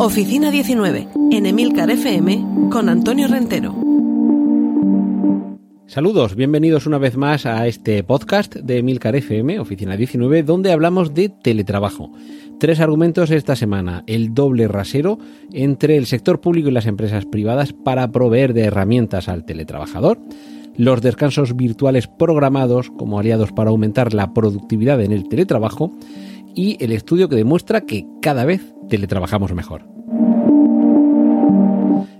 Oficina 19, en Emilcar FM, con Antonio Rentero. Saludos, bienvenidos una vez más a este podcast de Emilcar FM, Oficina 19, donde hablamos de teletrabajo. Tres argumentos esta semana. El doble rasero entre el sector público y las empresas privadas para proveer de herramientas al teletrabajador. Los descansos virtuales programados como aliados para aumentar la productividad en el teletrabajo. Y el estudio que demuestra que cada vez teletrabajamos mejor.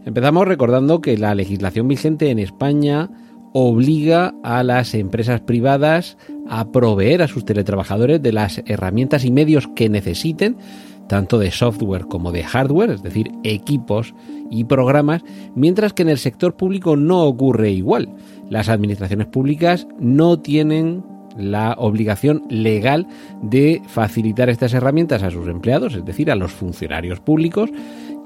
Empezamos recordando que la legislación vigente en España obliga a las empresas privadas a proveer a sus teletrabajadores de las herramientas y medios que necesiten, tanto de software como de hardware, es decir, equipos y programas, mientras que en el sector público no ocurre igual. Las administraciones públicas no tienen la obligación legal de facilitar estas herramientas a sus empleados, es decir, a los funcionarios públicos,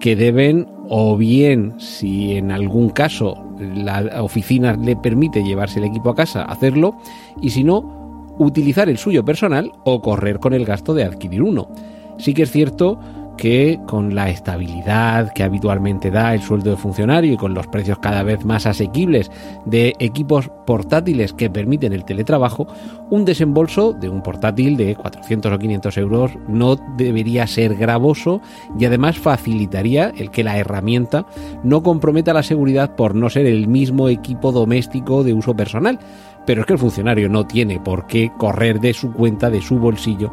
que deben o bien, si en algún caso la oficina le permite llevarse el equipo a casa, hacerlo, y si no, utilizar el suyo personal o correr con el gasto de adquirir uno. Sí que es cierto que con la estabilidad que habitualmente da el sueldo de funcionario y con los precios cada vez más asequibles de equipos portátiles que permiten el teletrabajo, un desembolso de un portátil de 400 o 500 euros no debería ser gravoso y además facilitaría el que la herramienta no comprometa la seguridad por no ser el mismo equipo doméstico de uso personal. Pero es que el funcionario no tiene por qué correr de su cuenta, de su bolsillo,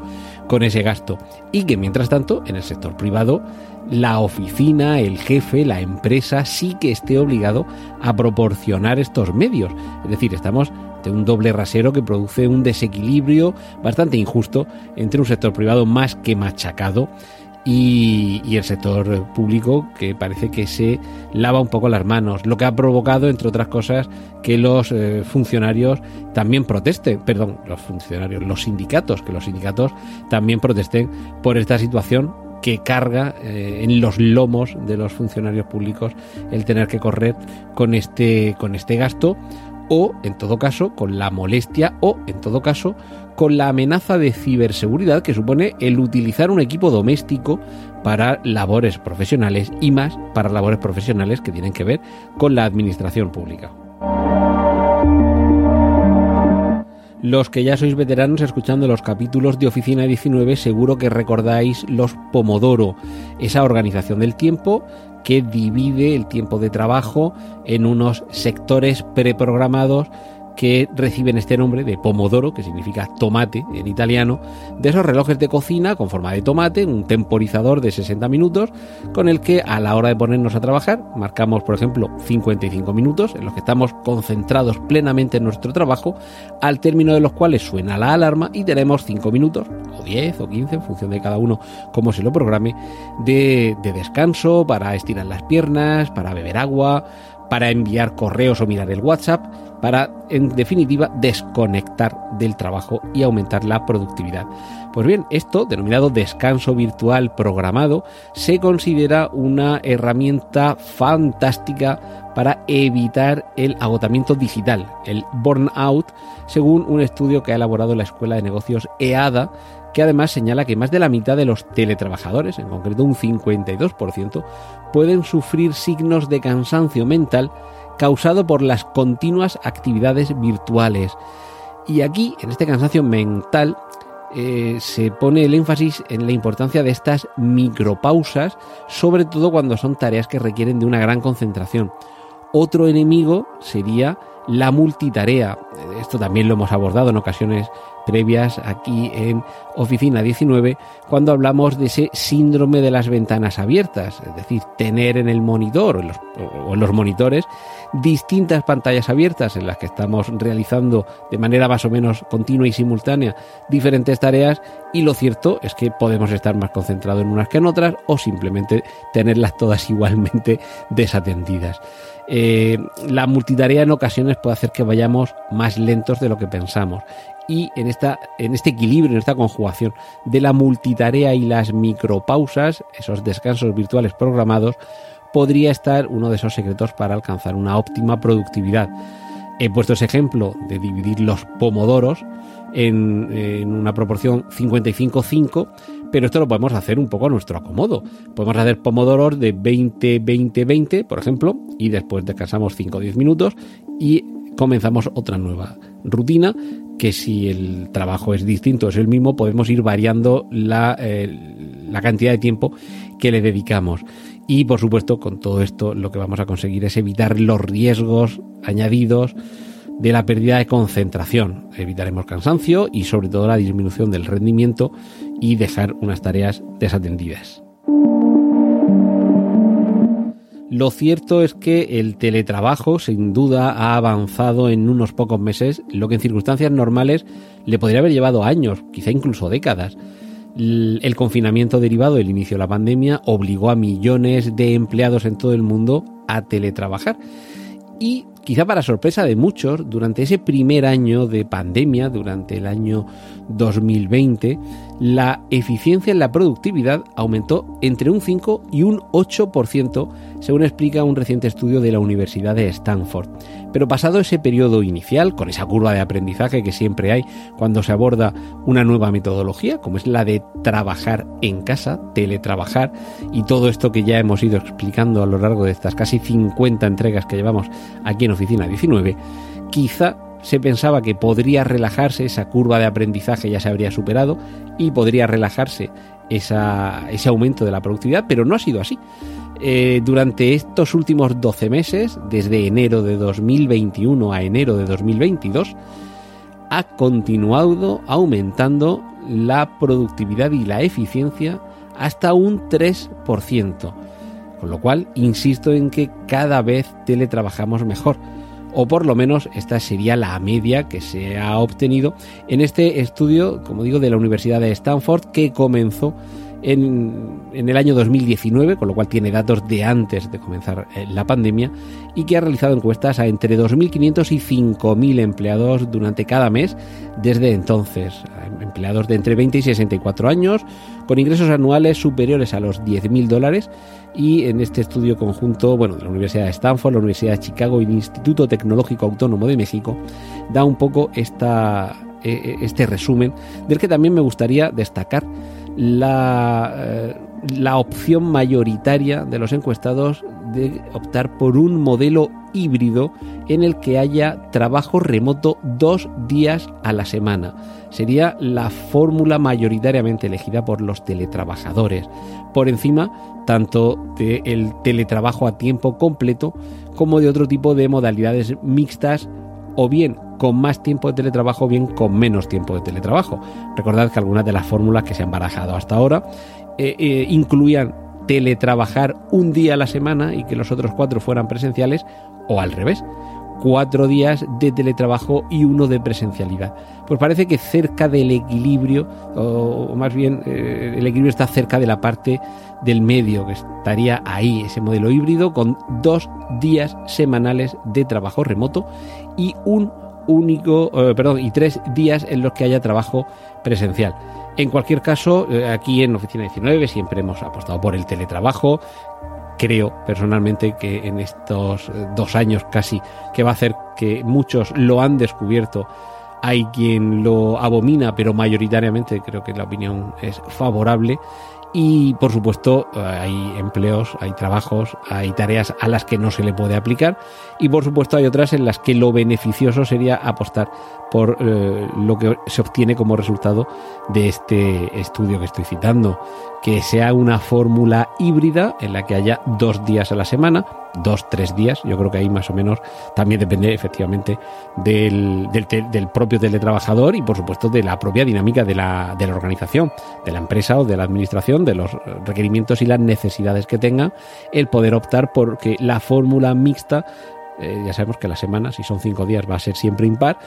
con ese gasto. Y que mientras tanto, en el sector privado, la oficina, el jefe, la empresa sí que esté obligado a proporcionar estos medios. Es decir, estamos de un doble rasero que produce un desequilibrio bastante injusto entre un sector privado más que machacado y, el sector público que parece que se lava un poco las manos, lo que ha provocado, entre otras cosas, que los eh, funcionarios también protesten, perdón, los funcionarios, los sindicatos, que los sindicatos también protesten por esta situación que carga eh, en los lomos de los funcionarios públicos el tener que correr con este, con este gasto o, en todo caso, con la molestia o, en todo caso, con la amenaza de ciberseguridad que supone el utilizar un equipo doméstico para labores profesionales y más para labores profesionales que tienen que ver con la administración pública. Los que ya sois veteranos escuchando los capítulos de Oficina 19 seguro que recordáis los Pomodoro, esa organización del tiempo que divide el tiempo de trabajo en unos sectores preprogramados que reciben este nombre de pomodoro, que significa tomate en italiano, de esos relojes de cocina con forma de tomate, un temporizador de 60 minutos, con el que a la hora de ponernos a trabajar marcamos, por ejemplo, 55 minutos en los que estamos concentrados plenamente en nuestro trabajo, al término de los cuales suena la alarma y tenemos 5 minutos, o 10 o 15, en función de cada uno como se lo programe, de, de descanso, para estirar las piernas, para beber agua, para enviar correos o mirar el WhatsApp, para, en definitiva, desconectar del trabajo y aumentar la productividad. Pues bien, esto, denominado descanso virtual programado, se considera una herramienta fantástica para evitar el agotamiento digital, el burnout, según un estudio que ha elaborado la Escuela de Negocios EADA, que además señala que más de la mitad de los teletrabajadores, en concreto un 52%, pueden sufrir signos de cansancio mental causado por las continuas actividades virtuales. Y aquí, en este cansancio mental, eh, se pone el énfasis en la importancia de estas micropausas, sobre todo cuando son tareas que requieren de una gran concentración. Otro enemigo sería la multitarea. Esto también lo hemos abordado en ocasiones previas aquí en Oficina 19 cuando hablamos de ese síndrome de las ventanas abiertas, es decir, tener en el monitor o en los, monitores distintas pantallas abiertas en las que estamos realizando de manera más o menos continua y simultánea diferentes tareas y lo cierto es que podemos estar más concentrados en unas que en otras o simplemente tenerlas todas igualmente desatendidas. Eh, la multitarea en ocasiones puede hacer que vayamos más lentos de lo que pensamos y en, esta, en este equilibrio, en esta conjugación de la multitarea y las micropausas, esos descansos virtuales programados, podría estar uno de esos secretos para alcanzar una óptima productividad. He puesto ese ejemplo de dividir los pomodoros en, una proporción 55-5, pero esto lo podemos hacer un poco a nuestro acomodo. Podemos hacer pomodoros de 20-20-20, por ejemplo, y después descansamos 5 o 10 minutos y comenzamos otra nueva rutina que si el trabajo es distinto, es el mismo, podemos ir variando la, eh, la cantidad de tiempo que le dedicamos. Y por supuesto, con todo esto lo que vamos a conseguir es evitar los riesgos añadidos de la pérdida de concentración. Evitaremos cansancio y sobre todo la disminución del rendimiento y dejar unas tareas desatendidas. Lo cierto es que el teletrabajo sin duda ha avanzado en unos pocos meses, lo que en circunstancias normales le podría haber llevado años, quizá incluso décadas el confinamiento derivado del inicio de la pandemia obligó a millones de empleados en todo el mundo a teletrabajar. Y quizá para sorpresa de muchos, durante ese primer año de pandemia, durante el año 2020, la eficiencia en la productividad aumentó entre un 5 y un 8%, según explica un reciente estudio de la Universidad de Stanford. Pero pasado ese periodo inicial, con esa curva de aprendizaje que siempre hay cuando se aborda una nueva metodología, como es la de trabajar en casa, teletrabajar, y todo esto que ya hemos ido explicando a lo largo de estas casi 50 entregas que llevamos aquí en Oficina 19, quizá se pensaba que podría relajarse, esa curva de aprendizaje ya se habría superado y podría relajarse ese aumento de la productividad, pero no ha sido así. Eh, durante estos últimos 12 meses, desde enero de 2021 a enero de 2022, ha continuado aumentando la productividad y la eficiencia hasta un 3%. Con lo cual, insisto en que cada vez teletrabajamos mejor o por lo menos esta sería la media que se ha obtenido en este estudio, como digo, de la Universidad de Stanford que comenzó en, el año 2019, con lo cual tiene datos de antes de comenzar eh, la pandemia, y que ha realizado encuestas a entre 2.500 y 5.000 empleados durante cada mes desde entonces. Empleados de entre 20 y 64 años, con ingresos anuales superiores a los 10.000 dólares, y en este estudio conjunto, bueno, de la Universidad de Stanford, la Universidad de Chicago y el Instituto Tecnológico Autónomo de México, da un poco esta, e, e, este resumen, del que también me gustaría destacar la, eh, la opción mayoritaria de los encuestados de optar por un modelo híbrido en el que haya trabajo remoto dos días a la semana. Sería la fórmula mayoritariamente elegida por los teletrabajadores, por encima tanto del teletrabajo a tiempo completo como de otro tipo de modalidades mixtas o bien con más tiempo de teletrabajo o bien con menos tiempo de teletrabajo. Recordad que algunas de las fórmulas que se han barajado hasta ahora eh, eh, incluían teletrabajar un día a la semana y que los otros cuatro fueran presenciales o al revés cuatro días de teletrabajo y uno de presencialidad. Pues parece que cerca del equilibrio, o más bien eh, el equilibrio está cerca de la parte del medio, que estaría ahí, ese modelo híbrido, con dos días semanales de trabajo remoto y un único, eh, perdón, y tres días en los que haya trabajo presencial. En cualquier caso, eh, aquí en Oficina 19 siempre hemos apostado por el teletrabajo. Creo personalmente que en estos eh, dos años casi que va a hacer que muchos lo han descubierto, hay quien lo abomina, pero mayoritariamente creo que la opinión es favorable y por supuesto eh, hay empleos, hay trabajos, hay tareas a las que no se le puede aplicar. Y por supuesto hay otras en las que lo beneficioso sería apostar por eh, lo que se obtiene como resultado de este estudio que estoy citando, que sea una fórmula híbrida en la que haya dos días a la semana, dos, tres días, yo creo que ahí más o menos también depende efectivamente del, del, propio teletrabajador y por supuesto de la propia dinámica de la, de la organización, de la empresa o de la administración, de los requerimientos y las necesidades que tenga, el poder optar por que la fórmula mixta eh, ya sabemos que la semana, si son cinco días, va a ser siempre impar,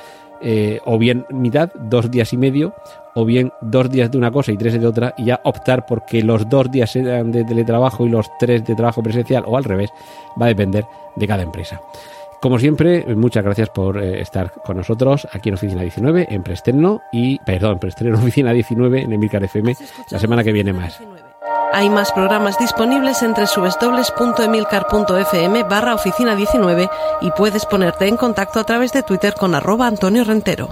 eh, o bien mitad, dos días y medio, o bien dos días de una cosa y tres de otra, y ya optar porque los dos días sean de teletrabajo y los tres de trabajo presencial, o al revés, va a depender de cada empresa. Como siempre, muchas gracias por eh, estar con nosotros aquí en Oficina 19, en Preestreno y, perdón, Preestreno Oficina 19 en Emilcar FM, la semana que viene más. Hay más programas disponibles entre www.emilcar.fm barra oficina 19 y puedes ponerte en contacto a través de Twitter con arroba Antonio Rentero.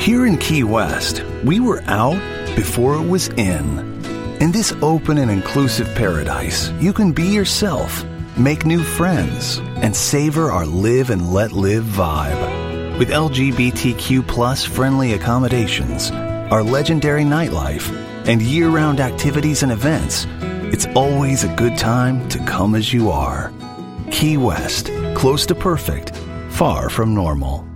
Here in Key West, we were out before it was in. In this open and inclusive paradise, you can be yourself, make new friends, and savor our live and let live vibe. With LGBTQ friendly accommodations, our legendary nightlife, and year round activities and events, it's always a good time to come as you are. Key West, close to perfect, far from normal.